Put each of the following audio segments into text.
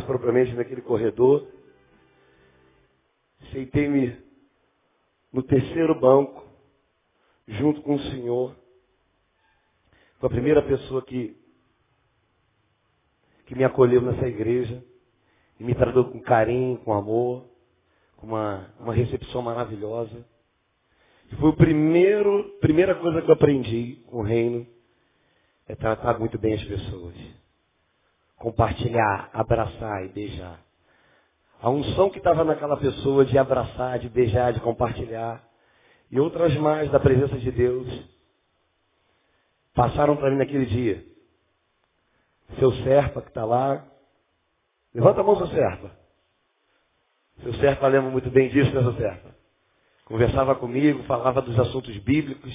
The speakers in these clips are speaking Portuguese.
mais propriamente naquele corredor. Sentei-me no terceiro banco, junto com o Senhor. Foi a primeira pessoa que, que me acolheu nessa igreja e me tratou com carinho, com amor, com uma, uma recepção maravilhosa. E foi a primeira coisa que eu aprendi com o reino é tratar muito bem as pessoas. Compartilhar, abraçar e beijar. A unção que estava naquela pessoa de abraçar, de beijar, de compartilhar, e outras mais da presença de Deus, passaram para mim naquele dia. Seu Serpa que está lá, levanta a mão, seu Serpa. Seu Serpa lembra muito bem disso, né, seu Serpa? Conversava comigo, falava dos assuntos bíblicos,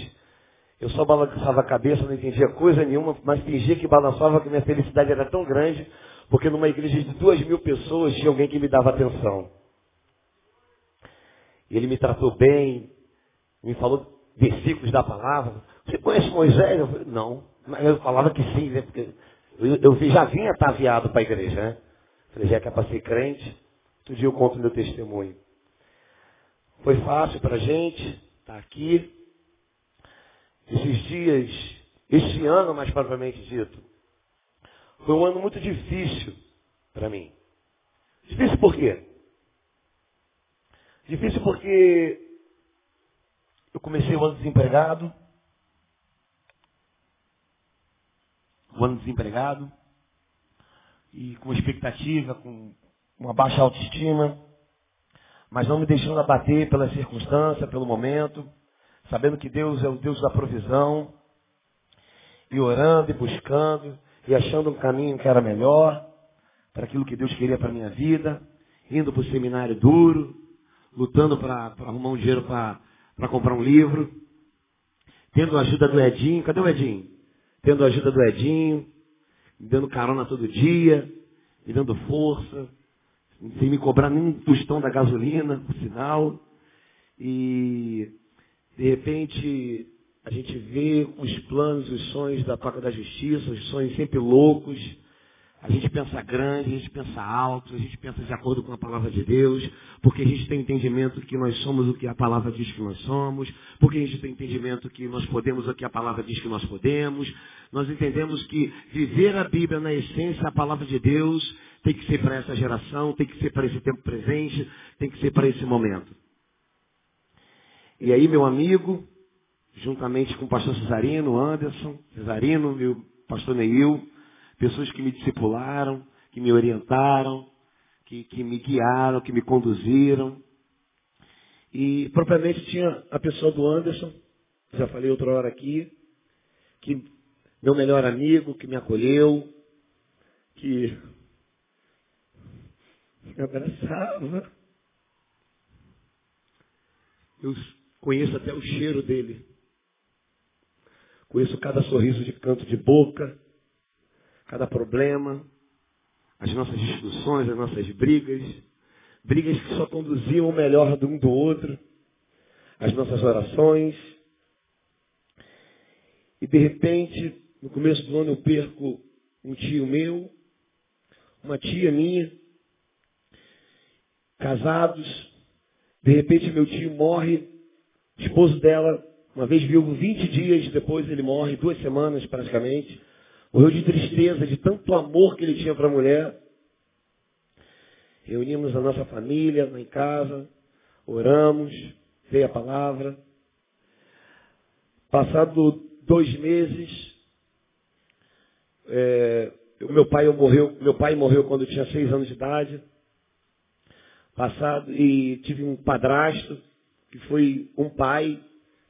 eu só balançava a cabeça, não entendia coisa nenhuma, mas fingia que balançava que minha felicidade era tão grande, porque numa igreja de duas mil pessoas tinha alguém que me dava atenção. E ele me tratou bem, me falou versículos da palavra. Você conhece Moisés? Eu falei, não. Mas eu falava que sim, né? Porque eu, eu já vinha ataviado para a igreja, né? Falei, já que é para ser crente, outro dia eu conto meu testemunho. Foi fácil para a gente estar tá aqui, esses dias, este ano mais propriamente dito, foi um ano muito difícil para mim. Difícil por quê? Difícil porque eu comecei o ano desempregado, o ano desempregado, e com expectativa, com uma baixa autoestima, mas não me deixando abater pela circunstância, pelo momento sabendo que Deus é o Deus da provisão, e orando e buscando, e achando um caminho que era melhor, para aquilo que Deus queria para a minha vida, indo para o seminário duro, lutando para arrumar um dinheiro para comprar um livro, tendo a ajuda do Edinho, cadê o Edinho? Tendo a ajuda do Edinho, me dando carona todo dia, me dando força, sem me cobrar nem um tostão da gasolina, por sinal. E de repente, a gente vê os planos, os sonhos da Toca da Justiça, os sonhos sempre loucos, A gente pensa grande, a gente pensa alto, a gente pensa de acordo com a palavra de Deus, porque a gente tem entendimento que nós somos o que a palavra diz que nós somos, porque a gente tem entendimento que nós podemos o que a palavra diz que nós podemos. Nós entendemos que viver a Bíblia na essência, a palavra de Deus, tem que ser para essa geração, tem que ser para esse tempo presente, tem que ser para esse momento. E aí, meu amigo, juntamente com o pastor Cesarino, Anderson, Cesarino, meu pastor Neil, pessoas que me discipularam, que me orientaram, que, que me guiaram, que me conduziram. E propriamente tinha a pessoa do Anderson, já falei outra hora aqui, que meu melhor amigo, que me acolheu, que me abraçava. Eu conheço até o cheiro dele. Conheço cada sorriso de canto de boca, cada problema, as nossas discussões, as nossas brigas, brigas que só conduziam o melhor de um do outro, as nossas orações. E de repente, no começo do ano, eu perco um tio meu, uma tia minha, casados. De repente, meu tio morre, o esposo dela, uma vez viúvo, 20 dias depois ele morre, duas semanas praticamente. Morreu de tristeza, de tanto amor que ele tinha para a mulher. Reunimos a nossa família lá em casa, oramos, veio a palavra. Passado dois meses, é, meu pai morreu, meu pai morreu quando eu tinha seis anos de idade. Passado e tive um padrasto que foi um pai.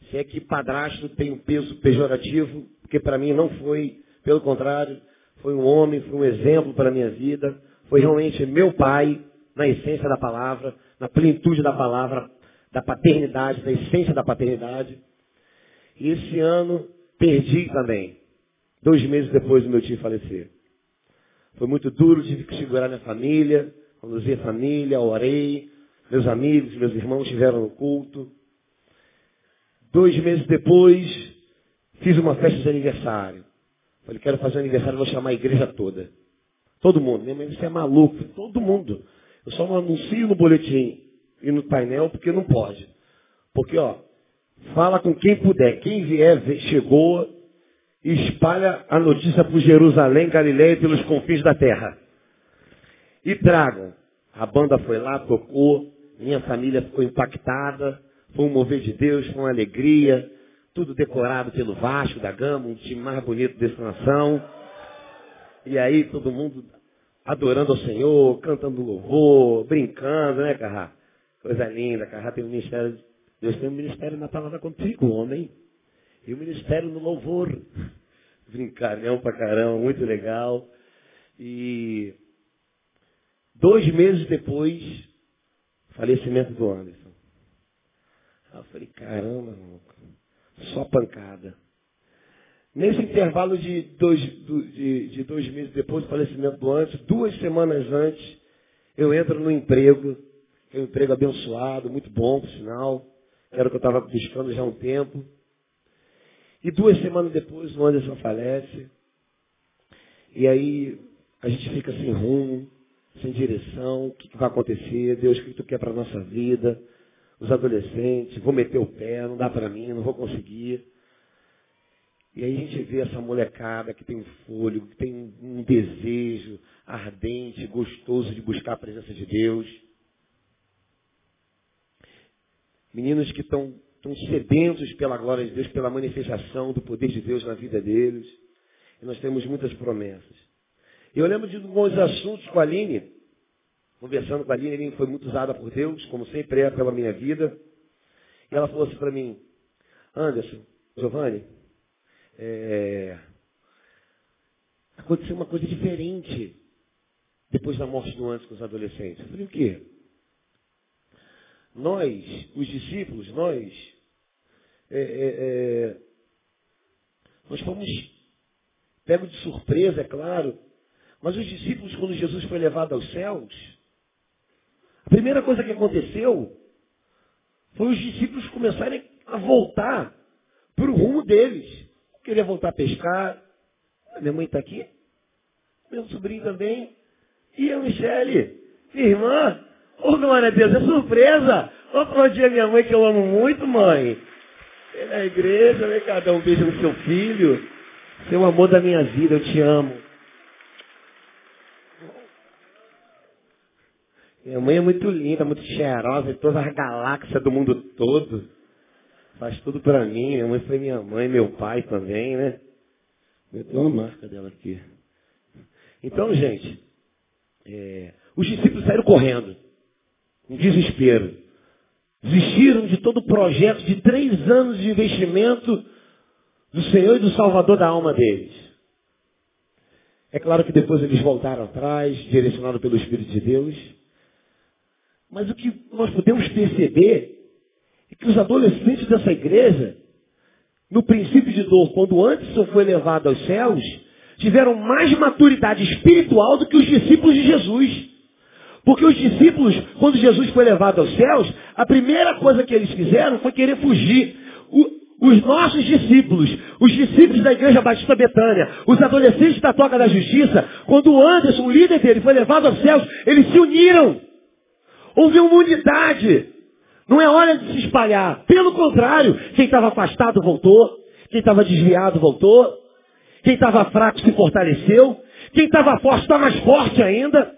Se é que padrasto tem um peso pejorativo, porque para mim não foi pelo contrário, foi um homem, foi um exemplo para a minha vida. Foi realmente meu pai, na essência da palavra, na plenitude da palavra, da paternidade, da essência da paternidade. E esse ano perdi também, dois meses depois do meu tio falecer. Foi muito duro, tive que segurar minha família, conduzir a família, orei. Meus amigos, meus irmãos estiveram no culto. Dois meses depois, fiz uma festa de aniversário. Falei, quero fazer aniversário, vou chamar a igreja toda. Todo mundo. Minha mãe, você é maluco. Todo mundo. Eu só não anuncio no boletim e no painel porque não pode. Porque, ó, fala com quem puder. Quem vier, chegou espalha a notícia por Jerusalém, Galileia e pelos confins da terra. E tragam. A banda foi lá, tocou. Minha família ficou impactada. Foi um mover de Deus, foi uma alegria tudo decorado pelo Vasco da Gama, um time mais bonito dessa nação. E aí todo mundo adorando ao Senhor, cantando louvor, brincando, né, Carrá? Coisa linda, Carrá tem um ministério, Deus tem um ministério na palavra contigo, homem. E o um ministério no louvor. Brincalhão pra caramba, muito legal. E dois meses depois, falecimento do Anderson. eu falei, caramba, irmão, só pancada. Nesse intervalo de dois, de, de dois meses depois do falecimento do antes, duas semanas antes, eu entro no emprego, é um emprego abençoado, muito bom, por sinal. Era o que eu estava buscando já há um tempo. E duas semanas depois o Anderson falece. E aí a gente fica sem rumo, sem direção. O que, vai acontecer? Deus, o que tu quer para a nossa vida? os adolescentes, vou meter o pé, não dá para mim, não vou conseguir. E aí a gente vê essa molecada que tem fôlego, que tem um desejo ardente, gostoso de buscar a presença de Deus. Meninos que estão sedentos pela glória de Deus, pela manifestação do poder de Deus na vida deles. E nós temos muitas promessas. Eu lembro de alguns assuntos com a Aline, conversando com a Aline, foi muito usada por Deus, como sempre é pela minha vida. E ela falou assim para mim, Anderson, Giovanni, é... aconteceu uma coisa diferente depois da morte do antes com os adolescentes. Eu falei, o quê? Nós, os discípulos, nós, é, é, é nós fomos pegos de surpresa, é claro, mas os discípulos, quando Jesus foi levado aos céus, a primeira coisa que aconteceu foi os discípulos começarem a voltar para o rumo deles. Queria voltar a pescar. Minha mãe está aqui. meu sobrinho também. E a Michele, minha irmã. Ô, oh, glória a Deus, é surpresa. Vou aplaudir a minha mãe, que eu amo muito, mãe. Vem na igreja, vem cá, dar um beijo no seu filho. Seu amor da minha vida, eu te amo. Minha mãe é muito linda, muito cheirosa, de todas as galáxias do mundo todo. Faz tudo pra mim. Minha mãe foi minha mãe, meu pai também, né? Eu tenho uma marca dela aqui. Então, gente, é, os discípulos saíram correndo, em desespero. Desistiram de todo o projeto de três anos de investimento do Senhor e do Salvador da alma deles. É claro que depois eles voltaram atrás, direcionados pelo Espírito de Deus. Mas o que nós podemos perceber é que os adolescentes dessa igreja, no princípio de dor, quando Anderson foi levado aos céus, tiveram mais maturidade espiritual do que os discípulos de Jesus. Porque os discípulos, quando Jesus foi levado aos céus, a primeira coisa que eles fizeram foi querer fugir. O, os nossos discípulos, os discípulos da Igreja Batista Betânia, os adolescentes da Toca da Justiça, quando Anderson, o líder dele, foi levado aos céus, eles se uniram. Houve uma unidade. Não é hora de se espalhar. Pelo contrário, quem estava afastado voltou. Quem estava desviado voltou. Quem estava fraco se fortaleceu. Quem estava forte está mais forte ainda.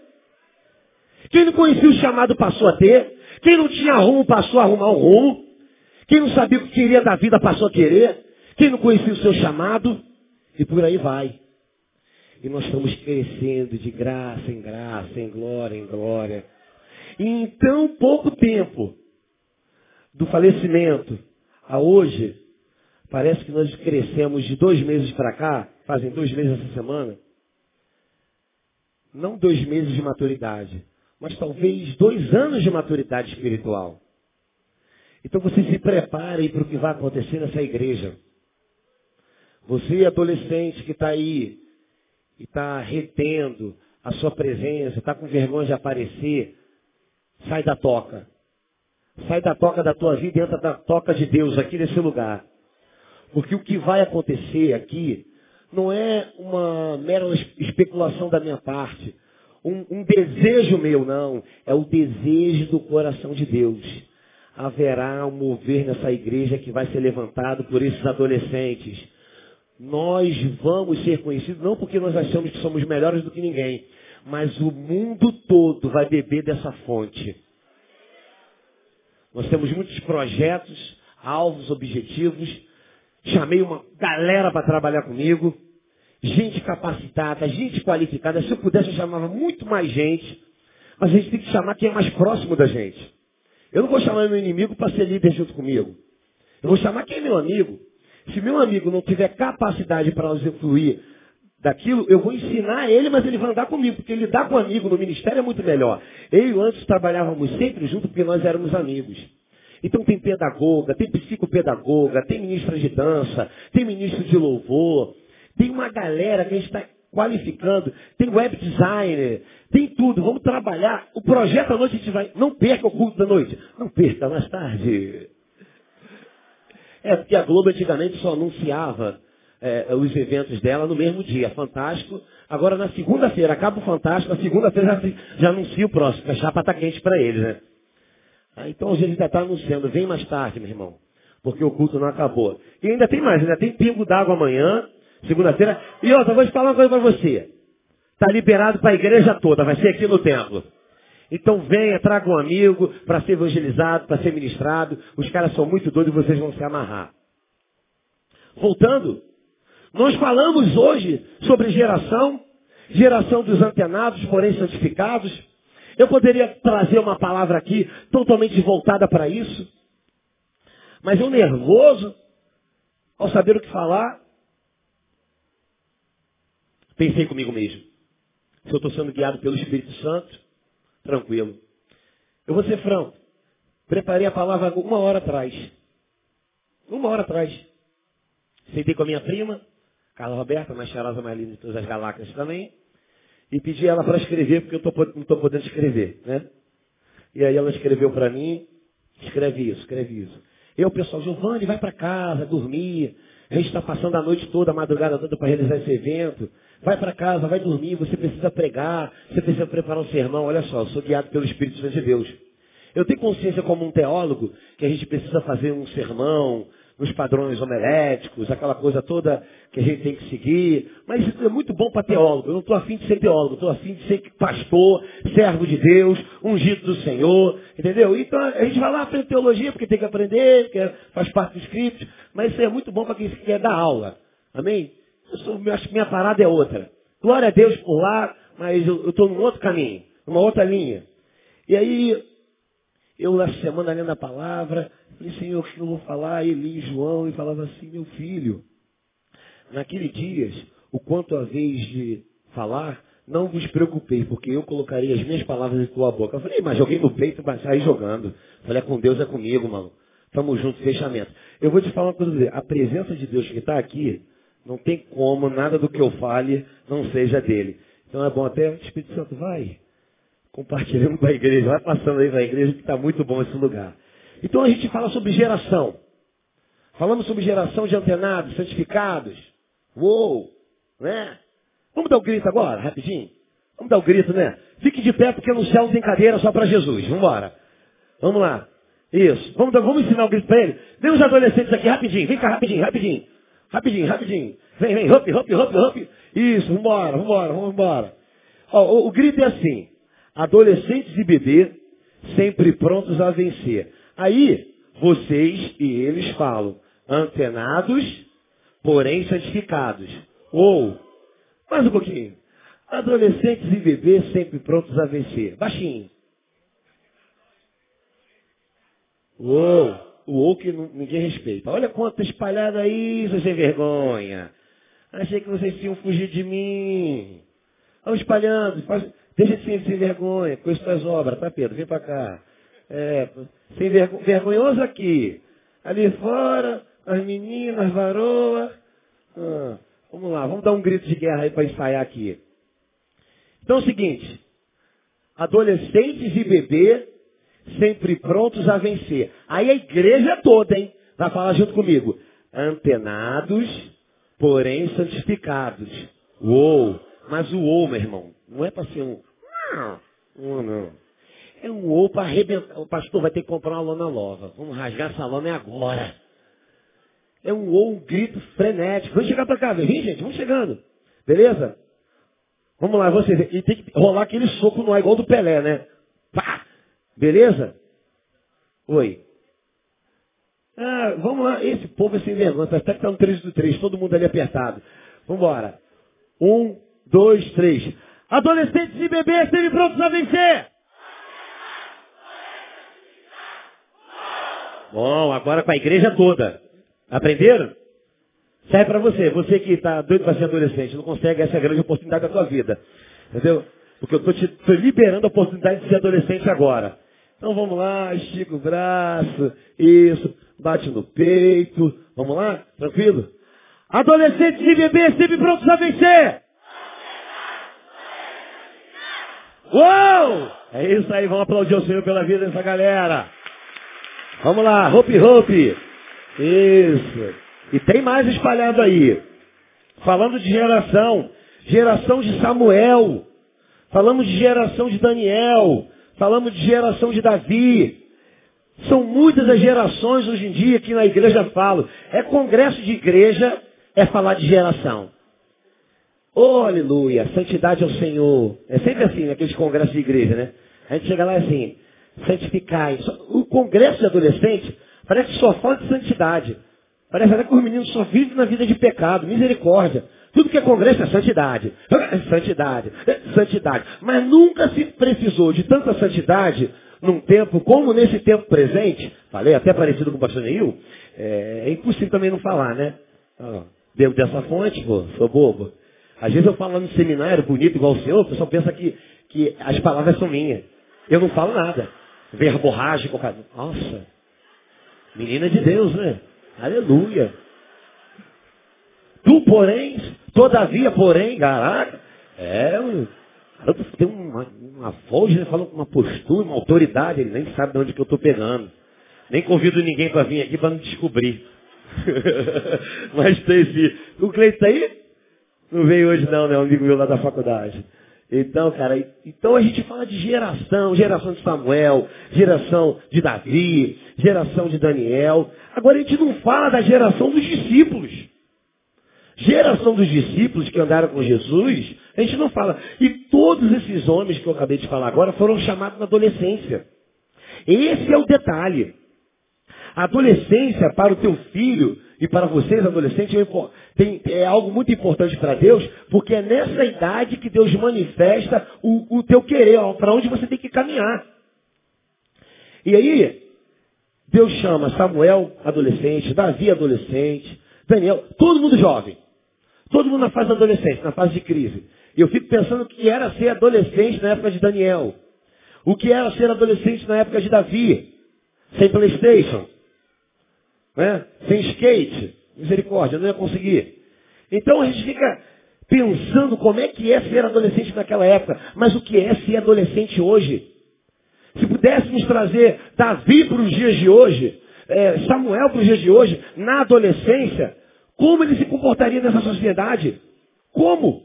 Quem não conhecia o chamado passou a ter. Quem não tinha rumo passou a arrumar um rumo. Quem não sabia o que queria da vida passou a querer. Quem não conhecia o seu chamado. E por aí vai. E nós estamos crescendo de graça em graça, em glória em glória. Em tão pouco tempo do falecimento a hoje, parece que nós crescemos de dois meses para cá, fazem dois meses essa semana, não dois meses de maturidade, mas talvez dois anos de maturidade espiritual. Então você se prepare para o que vai acontecer nessa igreja. Você, adolescente que está aí e está retendo a sua presença, está com vergonha de aparecer, Sai da toca. Sai da toca da tua vida e entra da toca de Deus aqui nesse lugar. Porque o que vai acontecer aqui não é uma mera especulação da minha parte. Um, um desejo meu, não. É o desejo do coração de Deus. Haverá um mover nessa igreja que vai ser levantado por esses adolescentes. Nós vamos ser conhecidos não porque nós achamos que somos melhores do que ninguém, mas o mundo todo vai beber dessa fonte. Nós temos muitos projetos, alvos, objetivos. Chamei uma galera para trabalhar comigo. Gente capacitada, gente qualificada. Se eu pudesse, eu chamava muito mais gente. Mas a gente tem que chamar quem é mais próximo da gente. Eu não vou chamar meu inimigo para ser líder junto comigo. Eu vou chamar quem é meu amigo. Se meu amigo não tiver capacidade para usufruir daquilo, eu vou ensinar ele, mas ele vai andar comigo, porque lidar com amigo no ministério é muito melhor. Eu e o antes trabalhávamos sempre junto porque nós éramos amigos. Então tem pedagoga, tem psicopedagoga, tem ministra de dança, tem ministro de louvor, tem uma galera que a gente está qualificando, tem web designer, tem tudo, vamos trabalhar. O projeto à noite a gente vai. Não perca o culto da noite. Não perca, mais tarde. É porque a Globo antigamente só anunciava é, os eventos dela no mesmo dia. Fantástico. Agora na segunda-feira, acaba o Fantástico, na segunda-feira já, já anuncia o próximo. A chapa está quente para eles, né? Ah, então a gente ainda está anunciando, vem mais tarde, meu irmão. Porque o culto não acabou. E ainda tem mais, ainda tem pingo d'água amanhã, segunda-feira. E outra, vou te falar uma coisa para você. Está liberado para a igreja toda, vai ser aqui no templo. Então venha, traga um amigo para ser evangelizado, para ser ministrado. Os caras são muito doidos vocês vão se amarrar. Voltando, nós falamos hoje sobre geração, geração dos antenados, porém santificados. Eu poderia trazer uma palavra aqui totalmente voltada para isso. Mas eu nervoso, ao saber o que falar, pensei comigo mesmo. Se eu estou sendo guiado pelo Espírito Santo, tranquilo. Eu vou ser franco. Preparei a palavra uma hora atrás. Uma hora atrás. Sentei com a minha prima, Carla Roberta, mais cheirosa, mais linda de todas as galáxias também. E pedi ela para escrever, porque eu tô, não estou podendo escrever, né? E aí ela escreveu para mim, escreve isso, escreve isso. Eu, pessoal, Giovanni, vai para casa, dormir. A gente está passando a noite toda, a madrugada toda para realizar esse evento. Vai para casa, vai dormir, você precisa pregar, você precisa preparar um sermão. Olha só, eu sou guiado pelo Espírito Santo de Deus. Eu tenho consciência como um teólogo que a gente precisa fazer um sermão, nos padrões homeléticos, aquela coisa toda que a gente tem que seguir. Mas isso é muito bom para teólogo. Eu não estou afim de ser teólogo, estou afim de ser pastor, servo de Deus, ungido do Senhor, entendeu? Então a gente vai lá aprender teologia porque tem que aprender, porque faz parte do script, mas isso é muito bom para quem quer dar aula. Amém? Eu sou, acho que minha parada é outra. Glória a Deus por lá, mas eu estou num outro caminho, numa outra linha. E aí, eu na semana lendo a palavra, falei, Senhor, o que eu vou falar? E li João e falava assim, meu filho, naqueles dias, o quanto a vez de falar, não vos preocupei, porque eu colocarei as minhas palavras em tua boca. Eu falei, mas joguei no peito e sair jogando. Falei, é com Deus, é comigo, mano. Tamo junto, fechamento. Eu vou te falar uma coisa, a presença de Deus que está aqui, não tem como nada do que eu fale não seja dele. Então é bom até, Espírito Santo, vai compartilhando com a igreja, vai passando aí para a igreja que está muito bom esse lugar. Então a gente fala sobre geração. Falamos sobre geração de antenados, santificados. Uou! Né? Vamos dar o um grito agora, rapidinho? Vamos dar o um grito, né? Fique de pé porque no céu não tem cadeira só para Jesus. Vamos embora. Vamos lá. Isso. Vamos, vamos ensinar o grito para ele. Vem os adolescentes aqui rapidinho. Vem cá rapidinho, rapidinho. Rapidinho, rapidinho. Vem, vem. Hop, hop, hop, hop. Isso. Vambora, vambora, vamos embora. Ó, o, o grito é assim adolescentes e bebês, sempre prontos a vencer. Aí, vocês e eles falam, antenados, porém santificados. Ou, mais um pouquinho, adolescentes e bebês sempre prontos a vencer. Baixinho. Uou, o ou que ninguém respeita. Olha quanto espalhado aí, sem vergonha. Achei que vocês tinham fugido de mim. Vamos espalhando. Deixa de ser sem vergonha com as obras, tá Pedro? Vem para cá. É, sem vergo, vergonhoso aqui. Ali fora, as meninas, varoa. Ah, vamos lá, vamos dar um grito de guerra aí para ensaiar aqui. Então é o seguinte, adolescentes e bebê sempre prontos a vencer. Aí a igreja toda, hein? Vai falar junto comigo. Antenados, porém santificados. Uou! Mas o ou, meu irmão, não é para ser um não, não. É um ou para arrebentar. O pastor vai ter que comprar uma lona nova. Vamos rasgar essa lona agora. É um ou, um grito frenético. Vamos chegar para cá, vem, gente, vamos chegando. Beleza? Vamos lá, vocês. E tem que rolar aquele soco no ar, igual do Pelé, né? Pá! Beleza? Oi. Ah, vamos lá. Esse povo é sem vergonha. Até que tá no 3 do 3, todo mundo ali apertado. Vamos embora. Um, dois, três. Adolescentes e bebês estejam prontos a vencer. Bom, agora com a igreja toda. Aprenderam? Serve para você. Você que está doido para ser adolescente, não consegue, essa grande oportunidade da sua vida. Entendeu? Porque eu estou liberando a oportunidade de ser adolescente agora. Então vamos lá, estica o braço, isso, bate no peito. Vamos lá? Tranquilo? Adolescentes e bebês sempre prontos a vencer. Uou! É isso aí, vamos aplaudir o Senhor pela vida dessa galera. Vamos lá, hope hope. Isso. E tem mais espalhado aí. Falando de geração. Geração de Samuel. Falamos de geração de Daniel. Falamos de geração de Davi. São muitas as gerações hoje em dia que na igreja falo. É congresso de igreja, é falar de geração. Oh, aleluia, santidade ao Senhor. É sempre assim, naqueles congressos de igreja, né? A gente chega lá assim, santificai. O congresso de adolescente parece que só fala de santidade. Parece até que os meninos só vivem na vida de pecado, misericórdia. Tudo que é congresso é santidade. Santidade, santidade. Mas nunca se precisou de tanta santidade num tempo como nesse tempo presente. Falei até parecido com o pastor Neil. É, é impossível também não falar, né? Devo dessa fonte, pô, sou bobo. Às vezes eu falo no seminário bonito igual o senhor, o pessoal pensa que, que as palavras são minhas. Eu não falo nada. Verborrágico. Nossa. Menina de Deus, né? Aleluia. Tu, porém, todavia, porém, caraca. É, cara, tem uma, uma voz, né, falando com uma postura, uma autoridade, ele nem sabe de onde que eu estou pegando. Nem convido ninguém para vir aqui para me descobrir. Mas tem sim. O Cleiton tá aí? Não veio hoje não, né? Um amigo meu lá da faculdade. Então, cara, então a gente fala de geração, geração de Samuel, geração de Davi, geração de Daniel. Agora a gente não fala da geração dos discípulos. Geração dos discípulos que andaram com Jesus, a gente não fala. E todos esses homens que eu acabei de falar agora foram chamados na adolescência. Esse é o detalhe. A adolescência para o teu filho e para vocês, adolescentes, é, tem, é algo muito importante para Deus, porque é nessa idade que Deus manifesta o, o teu querer, para onde você tem que caminhar. E aí, Deus chama Samuel, adolescente, Davi, adolescente, Daniel, todo mundo jovem. Todo mundo na fase da adolescência, na fase de crise. E eu fico pensando o que era ser adolescente na época de Daniel. O que era ser adolescente na época de Davi. Sem Playstation né? sem skate, misericórdia, não ia conseguir. Então a gente fica pensando como é que é ser adolescente naquela época, mas o que é ser adolescente hoje? Se pudéssemos trazer Davi para os dias de hoje, é, Samuel para os dias de hoje, na adolescência, como ele se comportaria nessa sociedade? Como?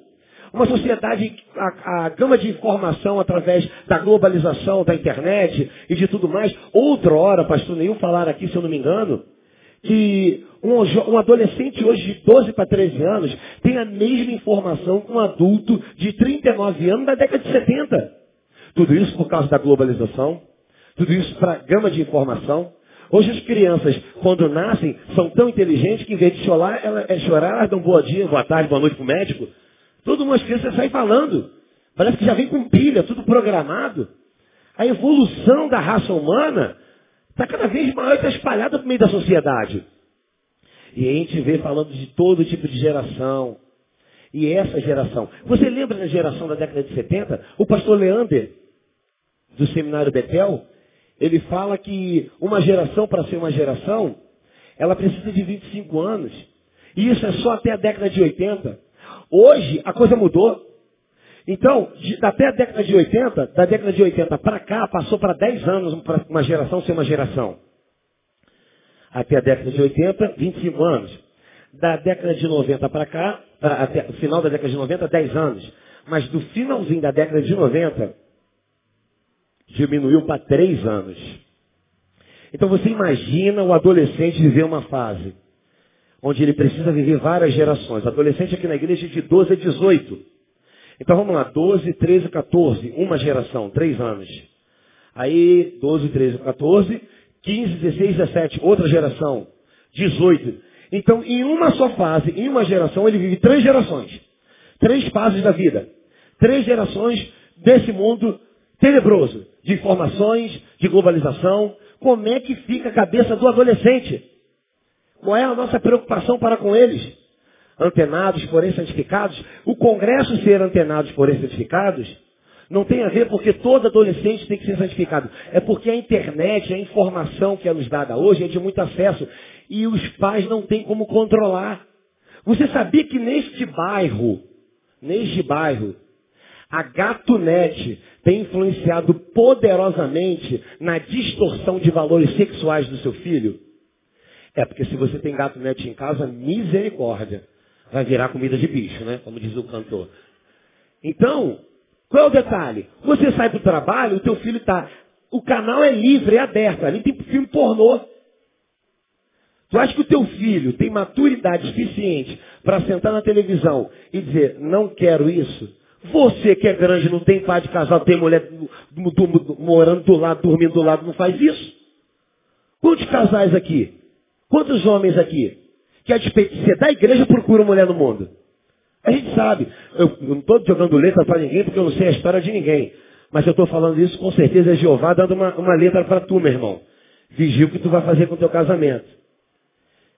Uma sociedade, a, a, gama de informação através da globalização, da internet e de tudo mais. Outra hora, pastor Neil falar aqui, se eu não me engano, que um, adolescente hoje de 12 para 13 anos tem a mesma informação que um adulto de 39 anos da década de 70. Tudo isso por causa da globalização, tudo isso para gama de informação. Hoje as crianças, quando nascem, são tão inteligentes que em vez de chorar, elas, é chorar, elas dão boa dia, boa tarde, boa noite para o médico. Todo mundo, as crianças saem falando. Parece que já vem com pilha, tudo programado. A evolução da raça humana Está cada vez maior e está espalhada no meio da sociedade. E a gente vê falando de todo tipo de geração. E essa geração. Você lembra da geração da década de 70? O pastor Leander, do seminário Betel, ele fala que uma geração, para ser uma geração, ela precisa de 25 anos. E isso é só até a década de 80. Hoje, a coisa mudou. Então, de, até a década de 80, da década de 80 para cá, passou para 10 anos para uma geração ser uma geração. Até a década de 80, 25 anos. Da década de 90 para cá, até o final da década de 90, 10 anos. Mas do finalzinho da década de 90, diminuiu para 3 anos. Então você imagina o adolescente viver uma fase onde ele precisa viver várias gerações. Adolescente aqui na igreja de 12 a 18. Então vamos lá, 12, 13, 14, uma geração, três anos. Aí 12, 13, 14, 15, 16, 17, outra geração, 18. Então, em uma só fase, em uma geração, ele vive três gerações. Três fases da vida. Três gerações desse mundo tenebroso, de informações, de globalização. Como é que fica a cabeça do adolescente? Qual é a nossa preocupação para com eles? Antenados, porém santificados, o Congresso ser antenados, porém santificados, não tem a ver porque todo adolescente tem que ser santificado. É porque a internet, a informação que é nos dada hoje é de muito acesso e os pais não têm como controlar. Você sabia que neste bairro, neste bairro, a Gatonet tem influenciado poderosamente na distorção de valores sexuais do seu filho? É porque se você tem Gatonet em casa, misericórdia vai virar comida de bicho, né? Como diz o cantor. Então, qual é o detalhe? Você sai para o trabalho, o teu filho está. O canal é livre, é aberto. Ali tem filme pornô. Tu acha que o teu filho tem maturidade suficiente para sentar na televisão e dizer, não quero isso? Você que é grande, não tem pai de casal, tem mulher do, do, do, morando do lado, dormindo do lado, não faz isso? Quantos casais aqui? Quantos homens aqui? Que a despeito da igreja procura mulher no mundo. A gente sabe. Eu não estou jogando letra para ninguém porque eu não sei a história de ninguém. Mas eu estou falando isso com certeza é Jeová dando uma, uma letra para tu, meu irmão. Vigia o que tu vai fazer com o teu casamento.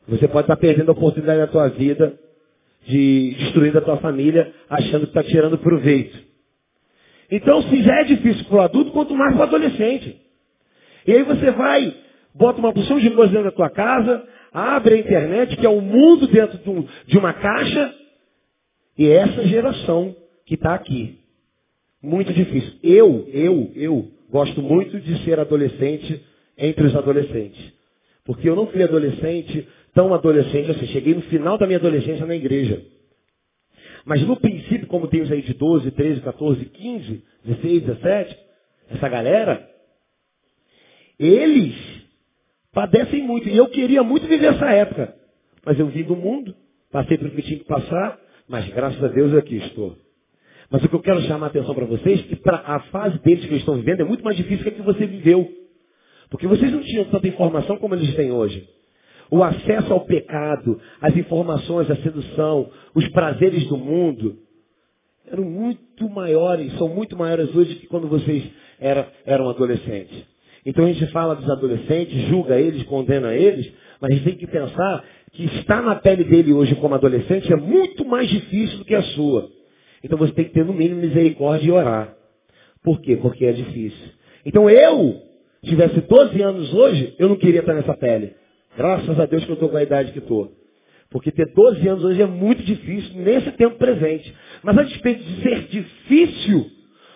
Você pode estar tá perdendo a oportunidade da tua vida de destruir a tua família achando que está tirando proveito. Então, se já é difícil para o adulto, quanto mais para o adolescente. E aí você vai, bota uma porção de coisa dentro da tua casa, abre a internet, que é o um mundo dentro de uma caixa, e é essa geração que está aqui. Muito difícil. Eu, eu, eu gosto muito de ser adolescente entre os adolescentes. Porque eu não fui adolescente tão adolescente assim. Cheguei no final da minha adolescência na igreja. Mas no princípio, como tem os aí de 12, 13, 14, 15, 16, 17, essa galera, eles padecem muito. E eu queria muito viver essa época. Mas eu vim do mundo, passei pelo que tinha que passar, mas graças a Deus aqui estou. Mas o que eu quero chamar a atenção para vocês é que para a fase deles que eles estão vivendo é muito mais difícil que a que você viveu. Porque vocês não tinham tanta informação como eles têm hoje. O acesso ao pecado, as informações, a sedução, os prazeres do mundo, eram muito maiores, são muito maiores hoje que quando vocês era, eram adolescentes. Então a gente fala dos adolescentes, julga eles, condena eles, mas a gente tem que pensar que estar na pele dele hoje como adolescente é muito mais difícil do que a sua. Então você tem que ter no mínimo misericórdia e orar. Por quê? Porque é difícil. Então eu, se tivesse 12 anos hoje, eu não queria estar nessa pele. Graças a Deus que eu estou com a idade que estou. Porque ter 12 anos hoje é muito difícil nesse tempo presente. Mas a despeito de ser difícil,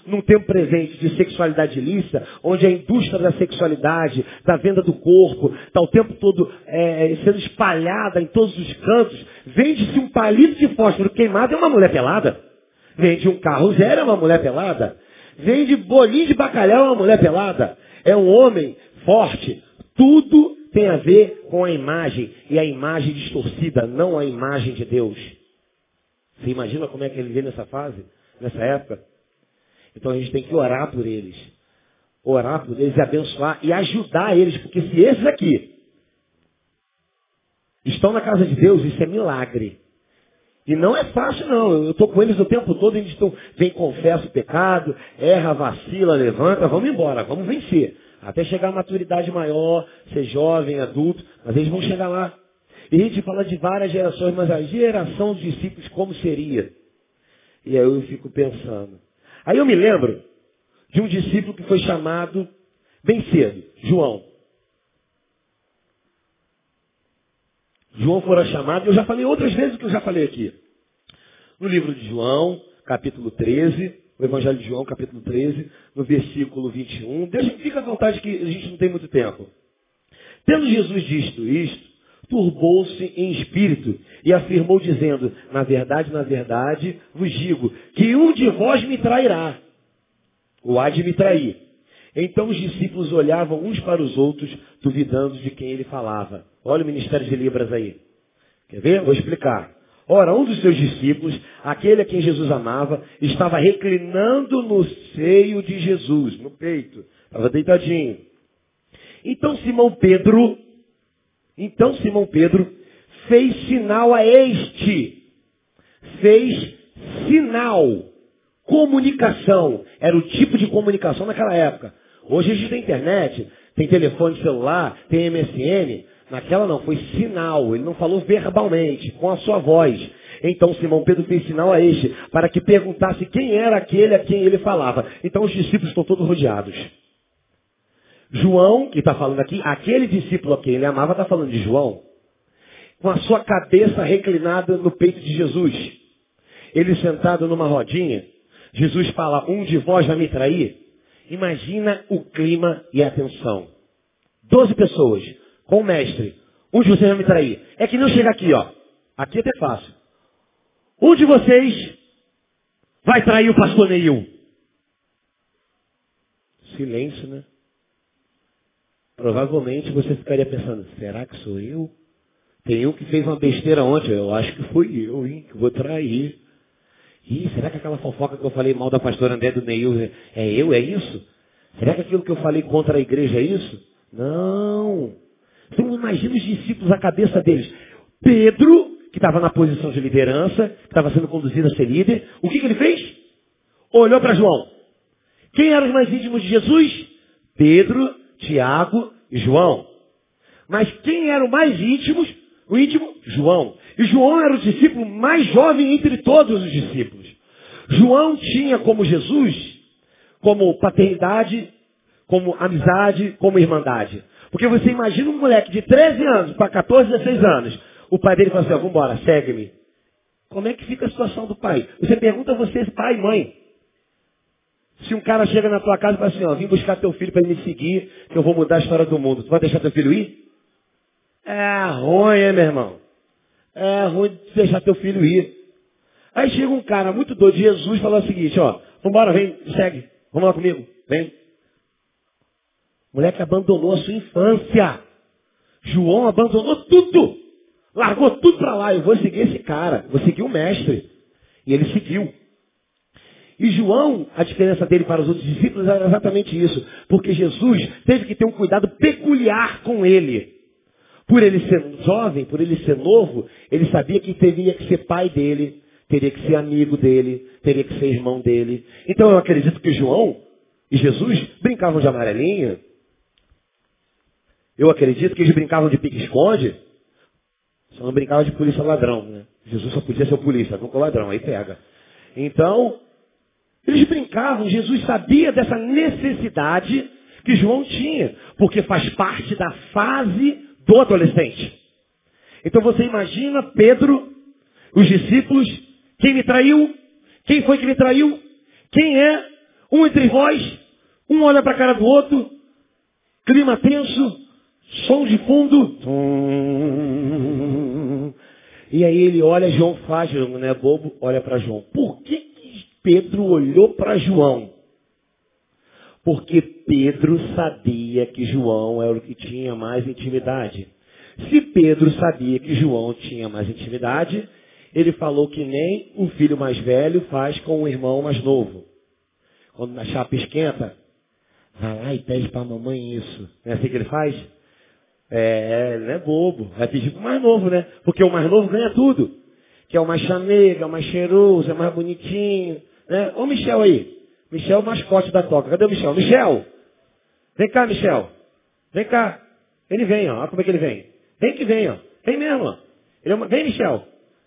num tempo presente de sexualidade ilícita, onde a indústria da sexualidade, da venda do corpo, está o tempo todo é, sendo espalhada em todos os cantos, vende-se um palito de fósforo queimado é uma mulher pelada. Vende um carro zero é uma mulher pelada. Vende bolinho de bacalhau é uma mulher pelada. É um homem forte. Tudo tem a ver com a imagem. E a imagem distorcida, não a imagem de Deus. Você imagina como é que ele vê nessa fase? Nessa época? Então a gente tem que orar por eles. Orar por eles e abençoar e ajudar eles, porque se esses aqui estão na casa de Deus, isso é milagre. E não é fácil não. Eu estou com eles o tempo todo, eles estão, vem, confessa o pecado, erra, vacila, levanta, vamos embora, vamos vencer. Até chegar à maturidade maior, ser jovem, adulto, mas eles vão chegar lá. E a gente fala de várias gerações, mas a geração dos discípulos como seria? E aí eu fico pensando. Aí eu me lembro de um discípulo que foi chamado bem cedo, João. João fora chamado, eu já falei outras vezes o que eu já falei aqui. No livro de João, capítulo 13, o Evangelho de João, capítulo 13, no versículo 21. Deixa, fica à vontade que a gente não tem muito tempo. Tendo Jesus dito isto, turbou-se em espírito e afirmou dizendo, na verdade, na verdade, vos digo, que um de vós me trairá, ou há de me trair. Então os discípulos olhavam uns para os outros, duvidando de quem ele falava. Olha o ministério de Libras aí. Quer ver? Vou explicar. Ora, um dos seus discípulos, aquele a quem Jesus amava, estava reclinando no seio de Jesus, no peito. Estava deitadinho. Então Simão Pedro, então Simão Pedro fez sinal a este. Fez sinal. Comunicação. Era o tipo de comunicação naquela época. Hoje a gente tem internet, tem telefone celular, tem MSN. Naquela não, foi sinal. Ele não falou verbalmente, com a sua voz. Então Simão Pedro fez sinal a este, para que perguntasse quem era aquele a quem ele falava. Então os discípulos estão todos rodeados. João, que está falando aqui, aquele discípulo a quem ele amava, está falando de João. Com a sua cabeça reclinada no peito de Jesus. Ele sentado numa rodinha. Jesus fala, um de vós vai me trair. Imagina o clima e a atenção. Doze pessoas com o mestre. Um de vocês vai me trair. É que não chega aqui, ó. Aqui é até fácil. Um de vocês vai trair o pastor Neil. Silêncio, né? Provavelmente você ficaria pensando, será que sou eu? Tem um que fez uma besteira ontem, eu acho que foi eu, hein, que vou trair. Ih, será que aquela fofoca que eu falei mal da pastora André do Neil é eu, é isso? Será que aquilo que eu falei contra a igreja é isso? Não. Então imagina os discípulos, a cabeça deles. Pedro, que estava na posição de liderança, que estava sendo conduzido a ser líder, o que, que ele fez? Olhou para João. Quem eram os mais íntimos de Jesus? Pedro, Tiago e João. Mas quem eram mais íntimos? O íntimo, João. E João era o discípulo mais jovem entre todos os discípulos. João tinha como Jesus, como paternidade, como amizade, como irmandade. Porque você imagina um moleque de 13 anos para 14, 16 anos. O pai dele fala assim, vamos embora, segue-me. Como é que fica a situação do pai? Você pergunta a vocês, pai e mãe. Se um cara chega na tua casa e fala assim, ó, vim buscar teu filho para ele me seguir, que eu vou mudar a história do mundo. Tu vai deixar teu filho ir? É ruim, hein, meu irmão? É ruim deixar teu filho ir. Aí chega um cara muito doido de Jesus e fala o seguinte, ó, vambora, vem, segue, vamos lá comigo, vem. O moleque abandonou a sua infância. João abandonou tudo. Largou tudo para lá. Eu vou seguir esse cara. Vou seguir o mestre. E ele seguiu. E João, a diferença dele para os outros discípulos era exatamente isso. Porque Jesus teve que ter um cuidado peculiar com ele. Por ele ser jovem, por ele ser novo, ele sabia que teria que ser pai dele, teria que ser amigo dele, teria que ser irmão dele. Então eu acredito que João e Jesus brincavam de amarelinha. Eu acredito que eles brincavam de pique-esconde. Só não brincavam de polícia ladrão, né? Jesus só podia ser o polícia, não com ladrão, aí pega. Então, eles brincavam, Jesus sabia dessa necessidade que João tinha, porque faz parte da fase do adolescente. Então você imagina Pedro, os discípulos, quem me traiu? Quem foi que me traiu? Quem é? Um entre vós, um olha para a cara do outro, clima tenso, som de fundo. E aí ele olha, João faz, não é bobo, olha para João. Por que Pedro olhou para João? Porque Pedro sabia que João era o que tinha mais intimidade. Se Pedro sabia que João tinha mais intimidade, ele falou que nem um filho mais velho faz com um irmão mais novo. Quando na chapa esquenta, vai lá e pede para a mamãe isso. Não é assim que ele faz? É, ele é bobo. Vai pedir pro mais novo, né? Porque o mais novo ganha tudo. Que é o mais chamega, é o mais cheiroso, é mais bonitinho. Né? Ô Michel aí. Michel é mascote da toca. Cadê o Michel? Michel! Vem cá, Michel. Vem cá. Ele vem, ó. Olha como é que ele vem. Vem que vem, ó. Vem mesmo, ó. É uma... Vem, Michel.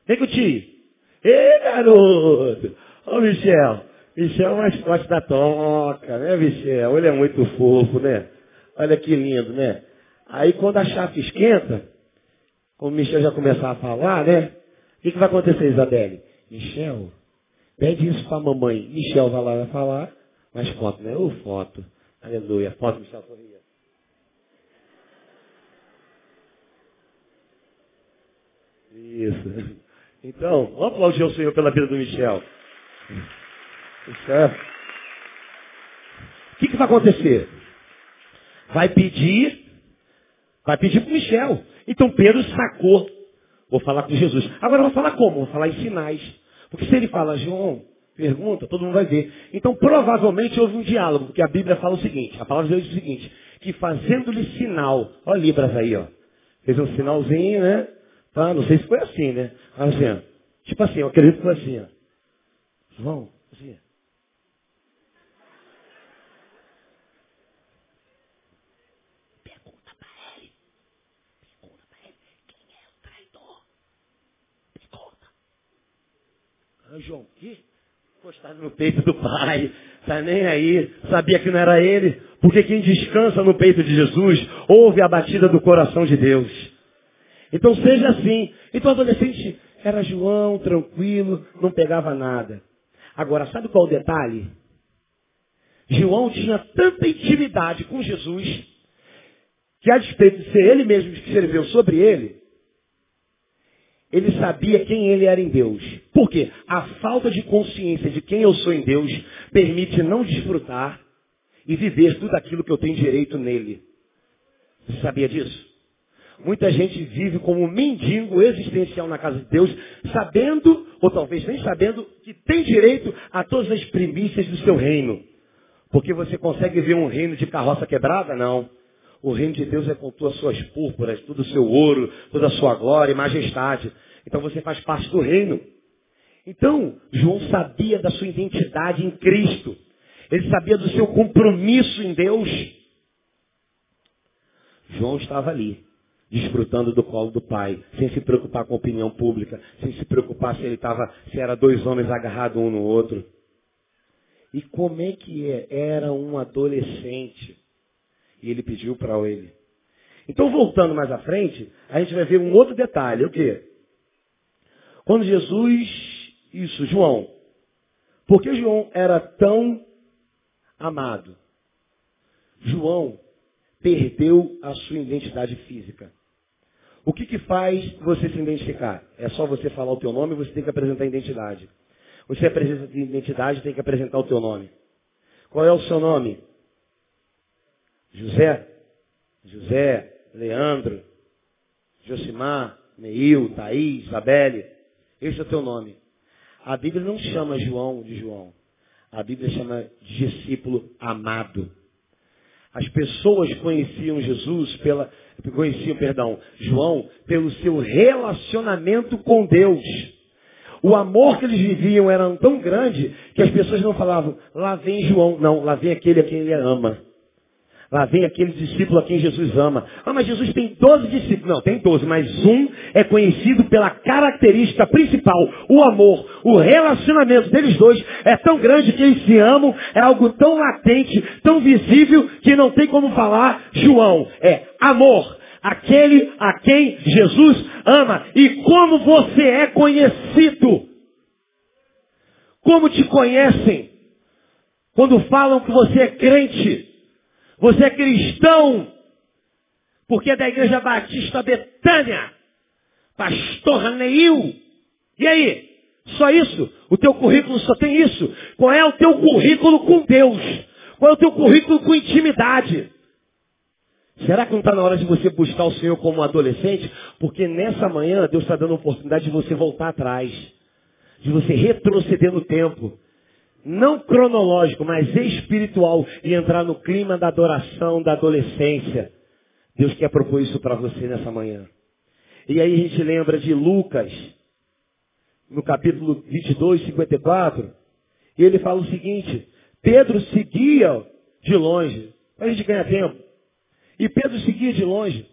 Vem com o tio. Ê, garoto! Ô, Michel. Michel é o mascote da toca, né, Michel? Ele é muito fofo, né? Olha que lindo, né? Aí quando a chave esquenta, como o Michel já começar a falar, né? O que, que vai acontecer, Isabelle? Michel, pede isso para a mamãe. Michel vai lá vai falar, mas foto, né? Ô foto. Aleluia. Foto, Michel sorria. Isso. Então, vamos aplaudir o Senhor pela vida do Michel. O que, que vai acontecer? Vai pedir Vai pedir para Michel. Então Pedro sacou. Vou falar com Jesus. Agora vou falar como? Vou falar em sinais. Porque se ele fala, João, pergunta, todo mundo vai ver. Então provavelmente houve um diálogo, porque a Bíblia fala o seguinte, a palavra de Deus diz o seguinte, que fazendo-lhe sinal, olha Libras aí, ó. Fez um sinalzinho, né? Tá? Não sei se foi assim, né? Assim, ó. Tipo assim, eu acredito que foi assim, ó. João, assim, João, que? Encostado no peito do pai. Tá nem aí. Sabia que não era ele. Porque quem descansa no peito de Jesus, ouve a batida do coração de Deus. Então seja assim. Então o adolescente era João, tranquilo, não pegava nada. Agora, sabe qual o detalhe? João tinha tanta intimidade com Jesus, que a despeito de ser ele mesmo que escreveu sobre ele, ele sabia quem ele era em Deus. Por quê? A falta de consciência de quem eu sou em Deus permite não desfrutar e viver tudo aquilo que eu tenho direito nele. Você sabia disso? Muita gente vive como um mendigo existencial na casa de Deus, sabendo, ou talvez nem sabendo, que tem direito a todas as primícias do seu reino. Porque você consegue ver um reino de carroça quebrada? Não. O reino de Deus é com todas as suas púrpuras, todo o seu ouro, toda a sua glória e majestade. Então você faz parte do reino. Então, João sabia da sua identidade em Cristo. Ele sabia do seu compromisso em Deus. João estava ali, desfrutando do colo do pai, sem se preocupar com a opinião pública, sem se preocupar se ele estava, se era dois homens agarrados um no outro. E como é que é? Era um adolescente. E ele pediu para ele. Então, voltando mais à frente, a gente vai ver um outro detalhe. O quê? Quando Jesus, isso, João. Por que João era tão amado? João perdeu a sua identidade física. O que, que faz você se identificar? É só você falar o teu nome, você tem que apresentar a identidade. Você apresenta a identidade, tem que apresentar o teu nome. Qual é o seu nome? José? José, Leandro, Josimar, Neil, Thaís, Isabelle. Esse é o teu nome. A Bíblia não chama João de João. A Bíblia chama de discípulo amado. As pessoas conheciam Jesus pela, conheciam, perdão, João pelo seu relacionamento com Deus. O amor que eles viviam era tão grande que as pessoas não falavam, lá vem João, não, lá vem aquele a quem ele ama. Lá vem aquele discípulo a quem Jesus ama. Ah, mas Jesus tem 12 discípulos. Não, tem 12, mas um é conhecido pela característica principal, o amor. O relacionamento deles dois é tão grande que eles se amam, é algo tão latente, tão visível, que não tem como falar João. É amor. Aquele a quem Jesus ama. E como você é conhecido? Como te conhecem? Quando falam que você é crente. Você é cristão, porque é da Igreja Batista Betânia. Pastor Neil. E aí? Só isso? O teu currículo só tem isso? Qual é o teu currículo com Deus? Qual é o teu currículo com intimidade? Será que não está na hora de você buscar o Senhor como adolescente? Porque nessa manhã Deus está dando a oportunidade de você voltar atrás. De você retroceder no tempo não cronológico, mas espiritual, e entrar no clima da adoração da adolescência. Deus quer propor isso para você nessa manhã. E aí a gente lembra de Lucas, no capítulo 22, 54, e ele fala o seguinte, Pedro seguia de longe, para a gente ganhar tempo. E Pedro seguia de longe.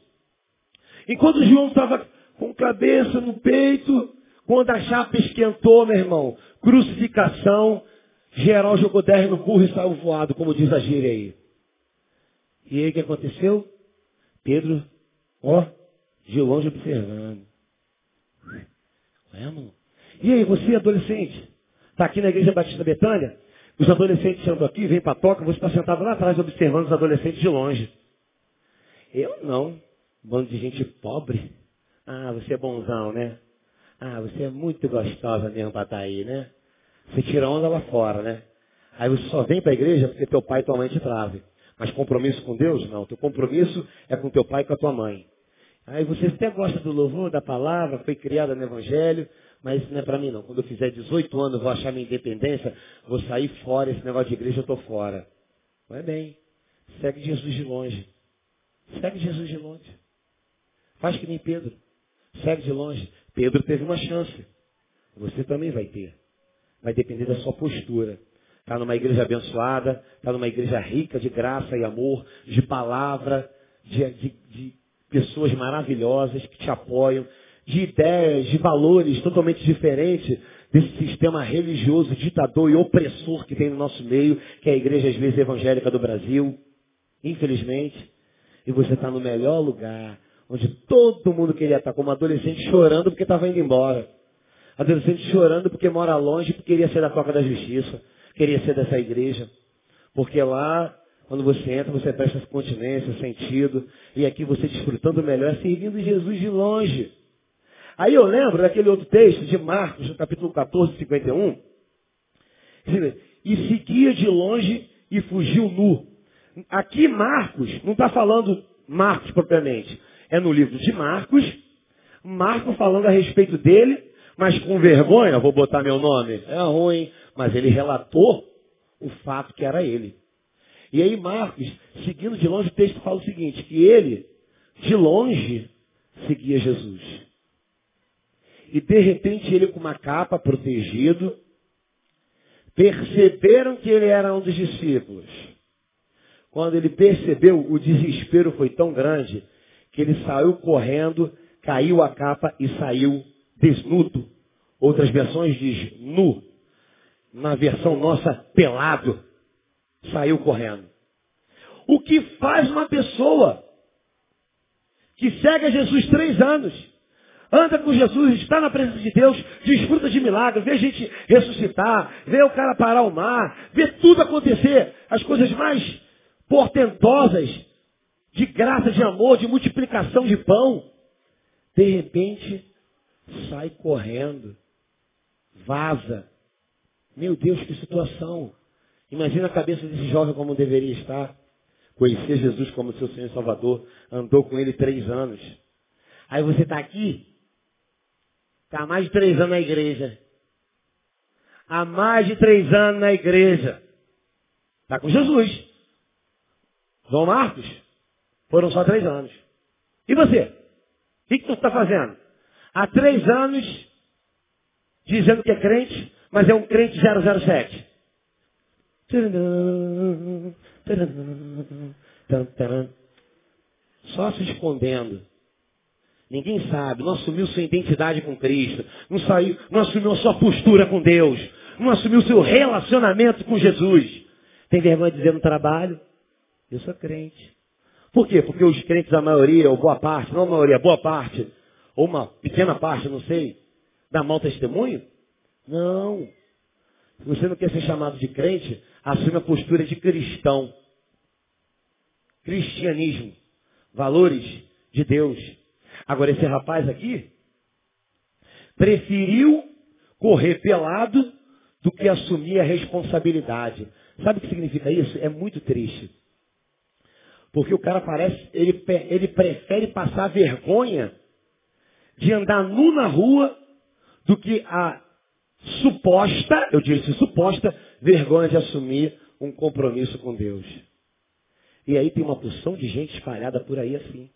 Enquanto João estava com cabeça no peito, quando a chapa esquentou, meu irmão, crucificação, Geral jogou 10 no burro e saiu voado, como diz a gíria aí. E aí o que aconteceu? Pedro, ó, de longe observando. É, mano. E aí, você adolescente? Está aqui na igreja Batista Betânia? Os adolescentes andam aqui, vem para a toca, você está sentado lá atrás observando os adolescentes de longe. Eu não. Bando de gente pobre. Ah, você é bonzão, né? Ah, você é muito gostosa mesmo para estar tá aí, né? Você tira onda lá fora, né? Aí você só vem para a igreja porque teu pai e tua mãe te trazem. Mas compromisso com Deus? Não. Teu compromisso é com teu pai e com a tua mãe. Aí você até gosta do louvor, da palavra, foi criada no Evangelho, mas isso não é para mim não. Quando eu fizer 18 anos, vou achar minha independência, vou sair fora, esse negócio de igreja eu estou fora. Vai bem. Segue Jesus de longe. Segue Jesus de longe. Faz que nem Pedro. Segue de longe. Pedro teve uma chance. Você também vai ter. Vai depender da sua postura. Está numa igreja abençoada, está numa igreja rica de graça e amor, de palavra, de, de, de pessoas maravilhosas que te apoiam, de ideias, de valores totalmente diferentes desse sistema religioso, ditador e opressor que tem no nosso meio, que é a igreja às vezes evangélica do Brasil, infelizmente. E você está no melhor lugar, onde todo mundo queria estar como adolescente chorando porque estava indo embora. Adolescente chorando porque mora longe, porque queria ser da Toca da Justiça, queria ser dessa igreja. Porque lá, quando você entra, você presta continência, sentido, e aqui você desfrutando melhor, servindo Jesus de longe. Aí eu lembro daquele outro texto de Marcos, no capítulo 14, 51. E seguia de longe e fugiu nu. Aqui Marcos, não está falando Marcos propriamente. É no livro de Marcos, Marcos falando a respeito dele mas com vergonha, vou botar meu nome. É ruim, mas ele relatou o fato que era ele. E aí Marcos, seguindo de longe, o texto fala o seguinte, que ele, de longe, seguia Jesus. E de repente ele com uma capa protegido, perceberam que ele era um dos discípulos. Quando ele percebeu, o desespero foi tão grande que ele saiu correndo, caiu a capa e saiu desnudo. Outras versões diz nu. Na versão nossa, pelado. Saiu correndo. O que faz uma pessoa que segue a Jesus três anos, anda com Jesus, está na presença de Deus, desfruta de milagres, vê gente ressuscitar, vê o cara parar o mar, vê tudo acontecer, as coisas mais portentosas de graça, de amor, de multiplicação de pão. De repente, sai correndo, vaza. Meu Deus, que situação. Imagina a cabeça desse jovem como deveria estar. Conhecer Jesus como seu Senhor e Salvador, andou com ele três anos. Aí você está aqui, está há mais de três anos na igreja. Há mais de três anos na igreja. Está com Jesus. João Marcos, foram só três anos. E você? O que, que tu está fazendo? Há três anos dizendo que é crente, mas é um crente 007. Só se escondendo. Ninguém sabe, não assumiu sua identidade com Cristo, não, saiu, não assumiu sua postura com Deus, não assumiu seu relacionamento com Jesus. Tem vergonha de dizer no trabalho? Eu sou crente. Por quê? Porque os crentes, a maioria, ou boa parte, não a maioria, boa parte, ou uma pequena parte, não sei, dá mau testemunho? Não. Se você não quer ser chamado de crente, assume a postura de cristão. Cristianismo. Valores de Deus. Agora, esse rapaz aqui preferiu correr pelado do que assumir a responsabilidade. Sabe o que significa isso? É muito triste. Porque o cara parece, ele, ele prefere passar vergonha de andar nu na rua do que a suposta, eu disse suposta, vergonha de assumir um compromisso com Deus. E aí tem uma porção de gente espalhada por aí assim,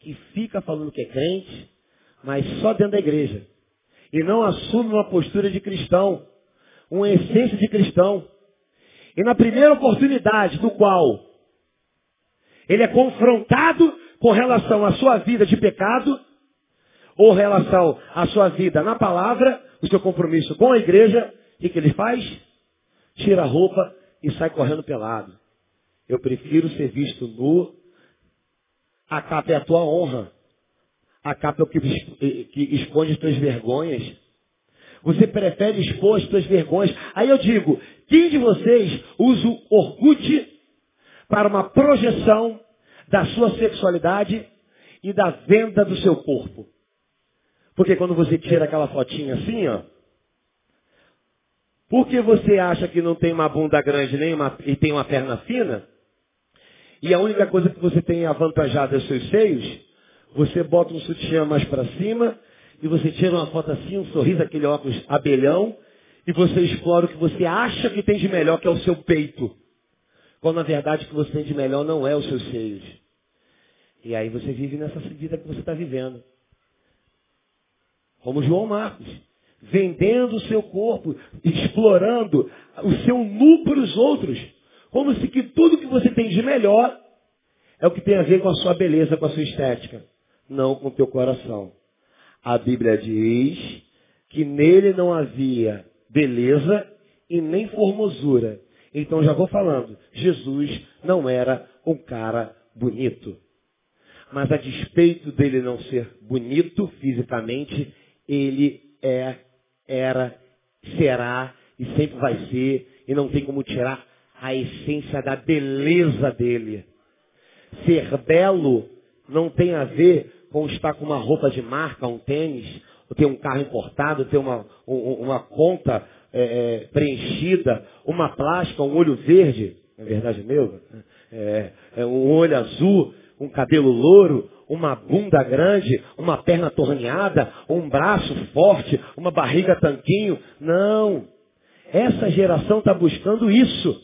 que fica falando que é crente, mas só dentro da igreja. E não assume uma postura de cristão, uma essência de cristão. E na primeira oportunidade do qual ele é confrontado com relação à sua vida de pecado, ou relação à sua vida na palavra, o seu compromisso com a igreja, o que ele faz? Tira a roupa e sai correndo pelado. Eu prefiro ser visto nu. A capa é a tua honra. A capa é o que, esconde as tuas vergonhas. Você prefere expor as tuas vergonhas. Aí eu digo, quem de vocês usa o Orkut para uma projeção da sua sexualidade e da venda do seu corpo? Porque quando você tira aquela fotinha assim, ó, porque você acha que não tem uma bunda grande nem uma, e tem uma perna fina, e a única coisa que você tem avantajado é os seus seios, você bota um sutiã mais para cima, e você tira uma foto assim, um sorriso, aquele óculos abelhão, e você explora o que você acha que tem de melhor, que é o seu peito. Quando na verdade o que você tem de melhor não é os seus seios. E aí você vive nessa vida que você está vivendo. Como João Marcos. Vendendo o seu corpo, explorando o seu nu para os outros. Como se que tudo que você tem de melhor é o que tem a ver com a sua beleza, com a sua estética. Não com o teu coração. A Bíblia diz que nele não havia beleza e nem formosura. Então já vou falando, Jesus não era um cara bonito. Mas a despeito dele não ser bonito fisicamente, ele é, era, será e sempre vai ser, e não tem como tirar a essência da beleza dele. Ser belo não tem a ver com estar com uma roupa de marca, um tênis, ou ter um carro importado, ter uma, uma conta é, é, preenchida, uma plástica, um olho verde, na é verdade meu, é, é, um olho azul, um cabelo louro, uma bunda grande, uma perna torneada, um braço forte, uma barriga tanquinho. Não. Essa geração está buscando isso.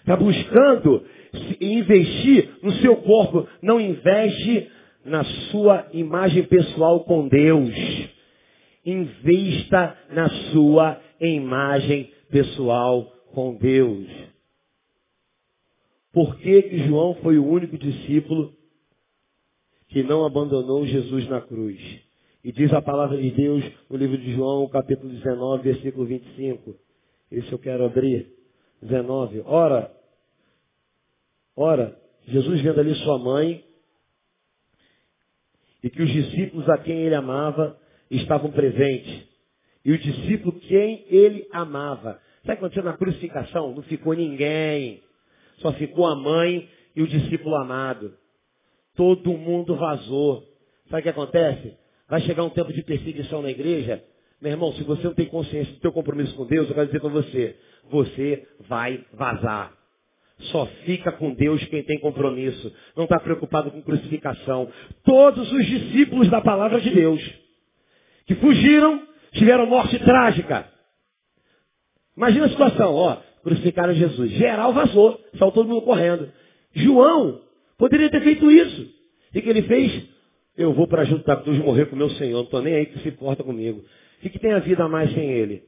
Está buscando investir no seu corpo. Não investe na sua imagem pessoal com Deus. Investa na sua imagem pessoal com Deus. Por que, que João foi o único discípulo que não abandonou Jesus na cruz. E diz a palavra de Deus no livro de João, capítulo 19, versículo 25. Esse eu quero abrir. 19. Ora, ora, Jesus vendo ali sua mãe, e que os discípulos a quem ele amava estavam presentes. E o discípulo quem ele amava. Sabe quando tinha na crucificação? Não ficou ninguém. Só ficou a mãe e o discípulo amado. Todo mundo vazou. Sabe o que acontece? Vai chegar um tempo de perseguição na igreja. Meu irmão, se você não tem consciência do teu compromisso com Deus, eu quero dizer para você, você vai vazar. Só fica com Deus quem tem compromisso. Não está preocupado com crucificação. Todos os discípulos da palavra de Deus que fugiram tiveram morte trágica. Imagina a situação, ó, crucificaram Jesus. Geral vazou, saiu todo mundo correndo. João poderia ter feito isso. E que ele fez? Eu vou para junto da cruz morrer com meu Senhor, não estou nem aí que se importa comigo. O que tem a vida a mais sem ele?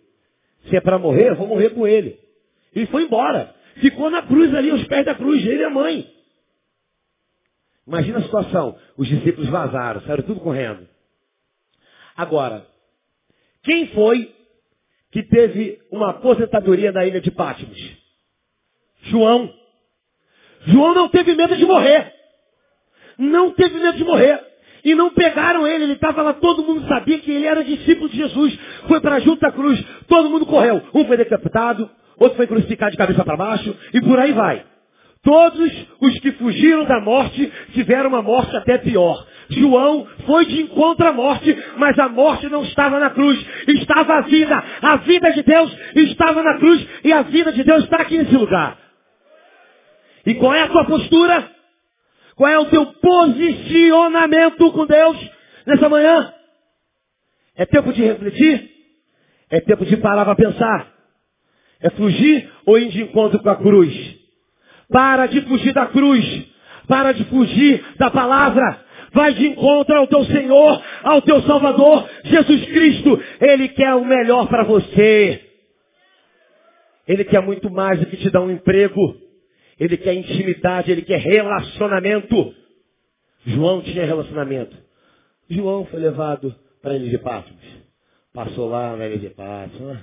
Se é para morrer, eu vou morrer com ele. Ele foi embora. Ficou na cruz ali, aos pés da cruz, ele e a mãe. Imagina a situação. Os discípulos vazaram, saíram tudo correndo. Agora, quem foi que teve uma aposentadoria na ilha de Patmos? João. João não teve medo de morrer. Não teve medo de morrer. E não pegaram ele, ele estava lá, todo mundo sabia que ele era discípulo de Jesus. Foi para junto da cruz, todo mundo correu. Um foi decapitado, outro foi crucificado de cabeça para baixo, e por aí vai. Todos os que fugiram da morte tiveram uma morte até pior. João foi de encontro à morte, mas a morte não estava na cruz, estava a vida. A vida de Deus estava na cruz e a vida de Deus está aqui nesse lugar. E qual é a tua postura? Qual é o teu posicionamento com Deus nessa manhã? É tempo de refletir? É tempo de parar para pensar? É fugir ou ir de encontro com a cruz? Para de fugir da cruz. Para de fugir da palavra. Vai de encontro ao teu Senhor, ao teu Salvador, Jesus Cristo. Ele quer o melhor para você. Ele quer muito mais do que te dar um emprego. Ele quer intimidade, ele quer relacionamento. João tinha relacionamento. João foi levado para a ilha de Patmos. Passou lá na ilha de Patmos,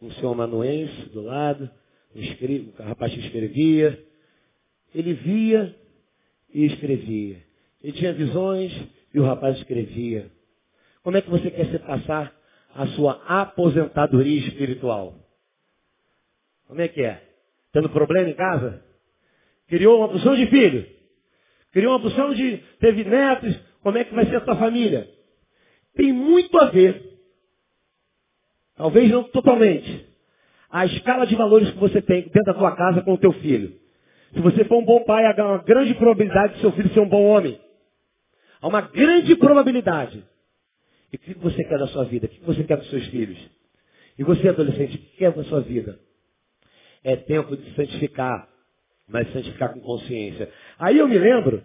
com o senhor amanuense do lado, o rapaz que escrevia. Ele via e escrevia. Ele tinha visões e o rapaz escrevia. Como é que você quer se passar a sua aposentadoria espiritual? Como é que é? Tendo problema em casa? Criou uma porção de filho. Criou uma porção de. Teve netos. Como é que vai ser a tua família? Tem muito a ver. Talvez não totalmente. A escala de valores que você tem dentro da tua casa com o teu filho. Se você for um bom pai, há uma grande probabilidade de seu filho ser um bom homem. Há uma grande probabilidade. E o que você quer da sua vida? O que você quer dos seus filhos? E você, adolescente, o que quer da sua vida? É tempo de santificar, mas santificar com consciência. Aí eu me lembro,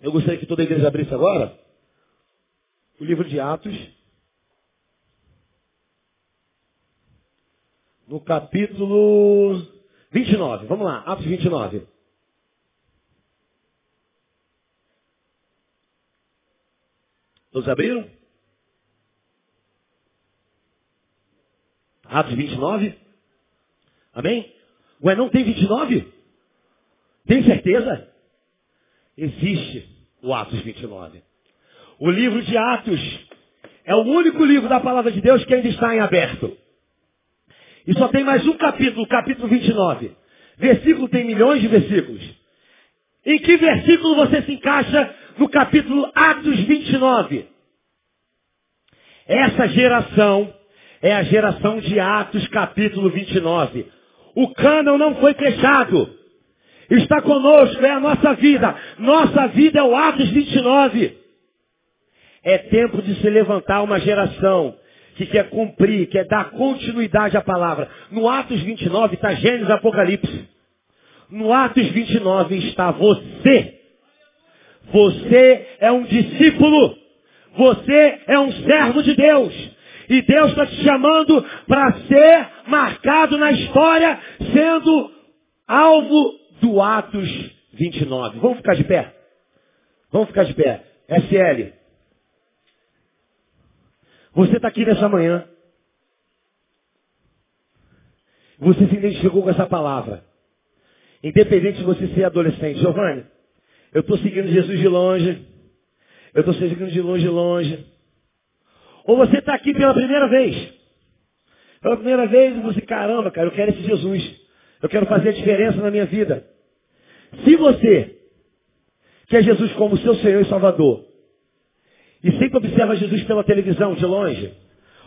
eu gostaria que toda a igreja abrisse agora, o livro de Atos, no capítulo 29. Vamos lá, Atos 29. Todos abriram? Atos 29? Amém? Ué, não tem 29? Tem certeza? Existe o Atos 29. O livro de Atos é o único livro da palavra de Deus que ainda está em aberto. E só tem mais um capítulo, capítulo 29. Versículo tem milhões de versículos. Em que versículo você se encaixa no capítulo Atos 29? Essa geração é a geração de Atos capítulo 29. O cânon não foi fechado. Está conosco, é a nossa vida. Nossa vida é o Atos 29. É tempo de se levantar uma geração que quer cumprir, quer dar continuidade à palavra. No Atos 29 está Gênesis Apocalipse. No Atos 29 está você. Você é um discípulo. Você é um servo de Deus. E Deus está te chamando para ser marcado na história, sendo alvo do Atos 29. Vamos ficar de pé? Vamos ficar de pé. SL. Você está aqui nessa manhã. Você se identificou com essa palavra. Independente de você ser adolescente. Giovanni, eu estou seguindo Jesus de longe. Eu estou seguindo de longe, longe. Ou você está aqui pela primeira vez. Pela primeira vez você, caramba, cara, eu quero esse Jesus. Eu quero fazer a diferença na minha vida. Se você quer Jesus como seu Senhor e Salvador, e sempre observa Jesus pela televisão, de longe.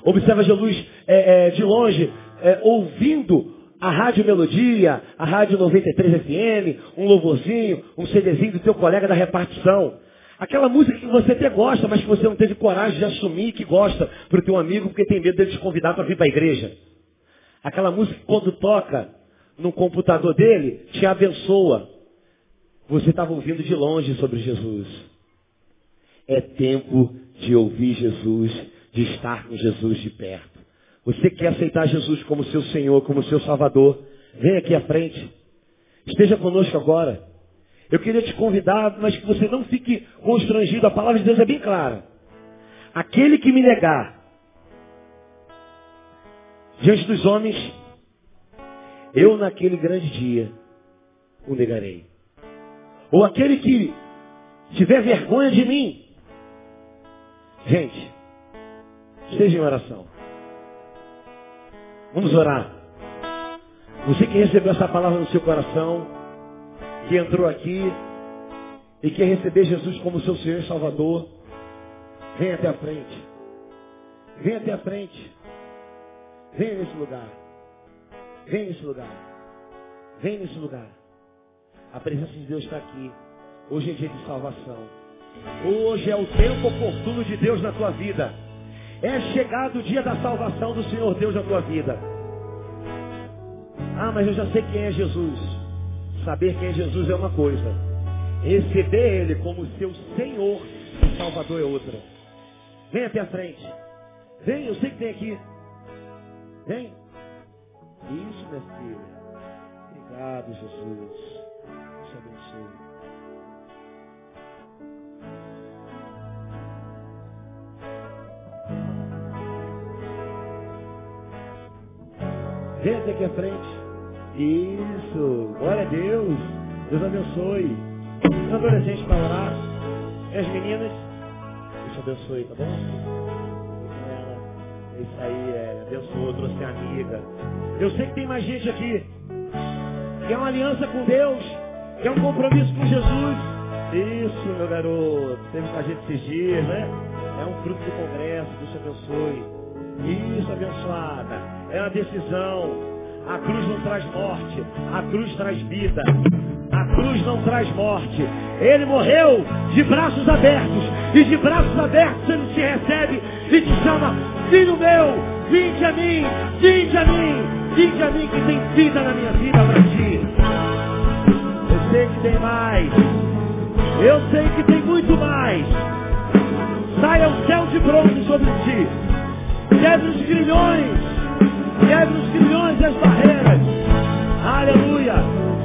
Observa Jesus é, é, de longe, é, ouvindo a Rádio Melodia, a Rádio 93 FM, um louvorzinho, um CDzinho do teu colega da repartição. Aquela música que você até gosta, mas que você não teve coragem de assumir que gosta para o teu amigo porque tem medo dele te convidar para vir para a igreja. Aquela música que quando toca no computador dele, te abençoa. Você estava ouvindo de longe sobre Jesus. É tempo de ouvir Jesus, de estar com Jesus de perto. Você quer aceitar Jesus como seu Senhor, como seu Salvador? Vem aqui à frente. Esteja conosco agora. Eu queria te convidar, mas que você não fique constrangido. A palavra de Deus é bem clara. Aquele que me negar diante dos homens, eu naquele grande dia o negarei. Ou aquele que tiver vergonha de mim. Gente, esteja em oração. Vamos orar. Você que recebeu essa palavra no seu coração, que entrou aqui e quer receber Jesus como seu Senhor e Salvador, vem até a frente. Vem até a frente. Vem nesse lugar. Vem nesse lugar. Vem nesse lugar. A presença de Deus está aqui. Hoje é dia de salvação. Hoje é o tempo oportuno de Deus na tua vida. É chegado o dia da salvação do Senhor Deus na tua vida. Ah, mas eu já sei quem é Jesus. Saber quem é Jesus é uma coisa. Receber Ele como seu Senhor e Salvador é outra. Vem até a frente. Vem, eu sei que tem aqui. Vem. Isso, minha filha. Obrigado, Jesus. Te abençoe. Vem até aqui à frente. Isso. Glória a Deus. Deus abençoe. Os adolescentes para orar. E as meninas. Deus abençoe, tá bom? Isso aí, é. Abençoou, trouxe amiga. Eu sei que tem mais gente aqui. Que é uma aliança com Deus. Que é um compromisso com Jesus. Isso, meu garoto. Teve com a gente esses dias, né? É um fruto do congresso. Deus te abençoe. Isso, abençoada. É uma decisão. A cruz não traz morte. A cruz traz vida. A cruz não traz morte. Ele morreu de braços abertos. E de braços abertos ele te recebe e te chama, filho meu, vinde a mim, vinde a mim, vinde a mim que tem vida na minha vida para ti. Eu sei que tem mais. Eu sei que tem muito mais. Saia o céu de bronze sobre ti. Quebre os grilhões. Quebre os grilhões e as barreiras. Aleluia.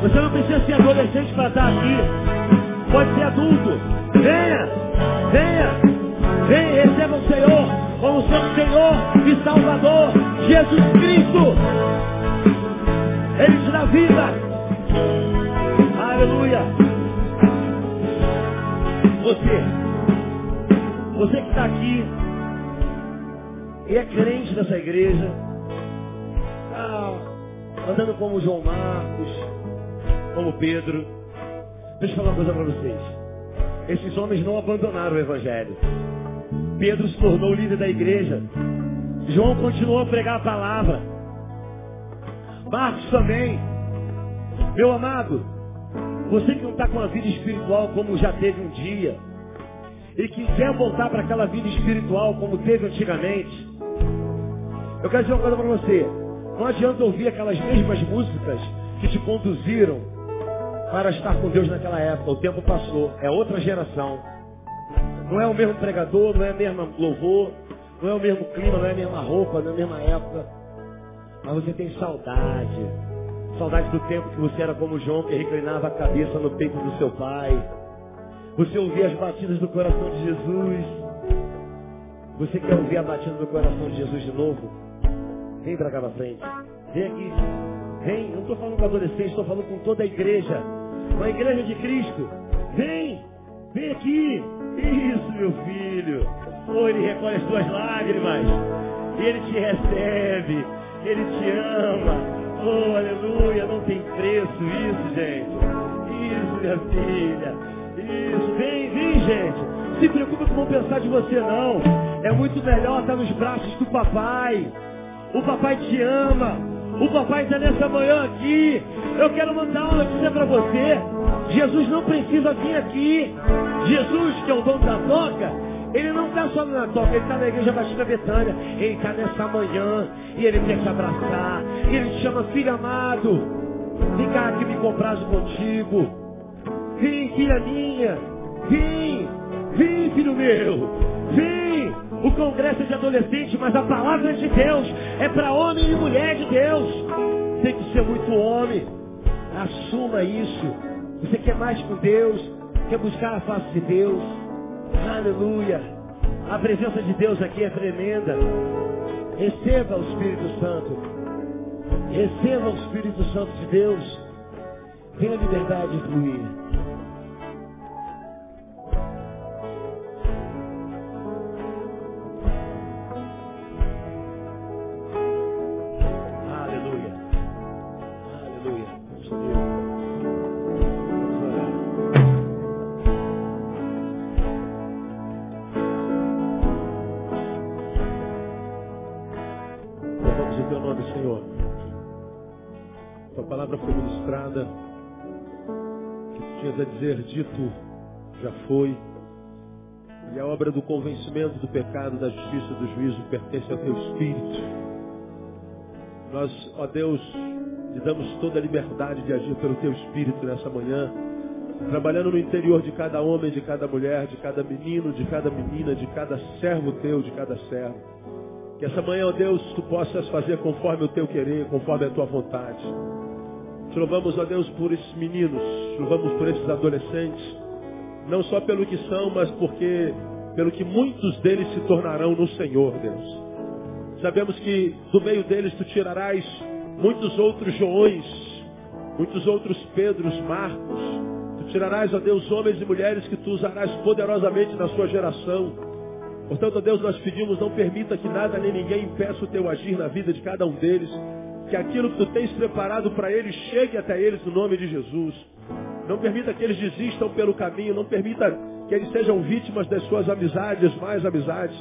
Você não precisa ser adolescente para estar aqui. Pode ser adulto. Venha. Venha. E receba o Senhor como seu Senhor e Salvador. Jesus Cristo. Ele te dá vida. Aleluia. Você. Você que está aqui e é crente dessa igreja, ah, andando como João Marcos, como Pedro. Deixa eu falar uma coisa para vocês. Esses homens não abandonaram o Evangelho. Pedro se tornou líder da igreja. João continuou a pregar a palavra. Marcos também. Meu amado, você que não está com a vida espiritual como já teve um dia, e que quer voltar para aquela vida espiritual como teve antigamente, eu quero dizer uma coisa para você. Não adianta ouvir aquelas mesmas músicas que te conduziram para estar com Deus naquela época. O tempo passou. É outra geração. Não é o mesmo pregador, não é o mesmo louvor, não é o mesmo clima, não é a mesma roupa, não é a mesma época. Mas você tem saudade. Saudade do tempo que você era como João, que reclinava a cabeça no peito do seu pai. Você ouvia as batidas do coração de Jesus. Você quer ouvir a batida do coração de Jesus de novo? Vem para cá na frente. Vem aqui. Vem. Não estou falando com adolescente, estou falando com toda a igreja. Com a igreja de Cristo. Vem. Vem aqui. Isso, meu filho. Ele recolhe as tuas lágrimas. Ele te recebe. Ele te ama. Oh, aleluia. Não tem preço isso, gente. Isso, minha filha. Isso. Vem, vem, gente. se preocupe com o pensar de você, não. É muito melhor estar nos braços do papai. O papai te ama. O papai está nessa manhã aqui. Eu quero mandar uma notícia para você. Jesus não precisa vir aqui. Jesus, que é o dono da toca, ele não está só na toca, ele está na igreja Batista Betânia. Ele está nessa manhã e ele quer te abraçar. Ele te chama, filho amado. Vem cá que me comprazo contigo. Vem, filha minha. Vem, vem, filho meu. Vem. O congresso é de adolescente, mas a palavra de Deus. É para homem e mulher de Deus. Tem que ser muito homem. Assuma isso. Você quer mais com Deus? Quer buscar a face de Deus? Aleluia. A presença de Deus aqui é tremenda. Receba o Espírito Santo. Receba o Espírito Santo de Deus. Tenha liberdade de fluir. Dizer dito já foi. E a obra do convencimento do pecado, da justiça do juízo pertence ao teu Espírito. Nós, ó Deus, lhe damos toda a liberdade de agir pelo teu Espírito nessa manhã, trabalhando no interior de cada homem, de cada mulher, de cada menino, de cada menina, de cada servo teu, de cada servo. Que essa manhã, ó Deus, tu possas fazer conforme o teu querer, conforme a tua vontade. Te louvamos, ó Deus, por esses meninos, te louvamos por esses adolescentes, não só pelo que são, mas porque pelo que muitos deles se tornarão no Senhor, Deus. Sabemos que do meio deles tu tirarás muitos outros Joões, muitos outros Pedros, Marcos. Tu tirarás, ó Deus, homens e mulheres que tu usarás poderosamente na sua geração. Portanto, ó Deus, nós pedimos, não permita que nada nem ninguém impeça o teu agir na vida de cada um deles que aquilo que tu tens preparado para eles chegue até eles no nome de Jesus. Não permita que eles desistam pelo caminho, não permita que eles sejam vítimas das suas amizades, mais amizades.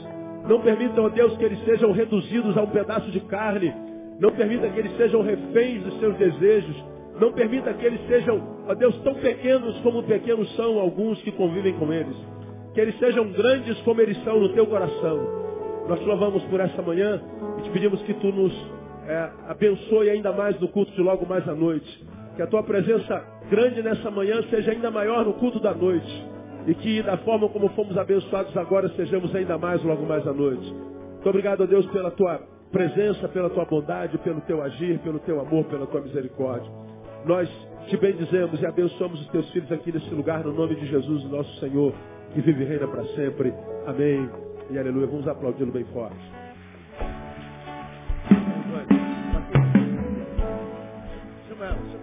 Não permita, ó Deus, que eles sejam reduzidos a um pedaço de carne. Não permita que eles sejam reféns dos seus desejos. Não permita que eles sejam, ó Deus, tão pequenos como pequenos são alguns que convivem com eles. Que eles sejam grandes como eles são no teu coração. Nós te louvamos por essa manhã e te pedimos que tu nos é, abençoe ainda mais no culto de logo mais à noite. Que a tua presença grande nessa manhã seja ainda maior no culto da noite. E que da forma como fomos abençoados agora, sejamos ainda mais logo mais à noite. Muito obrigado a Deus pela tua presença, pela tua bondade, pelo teu agir, pelo teu amor, pela tua misericórdia. Nós te bendizemos e abençoamos os teus filhos aqui nesse lugar, no nome de Jesus, nosso Senhor, que vive e reina para sempre. Amém e aleluia. Vamos aplaudi-lo bem forte. Música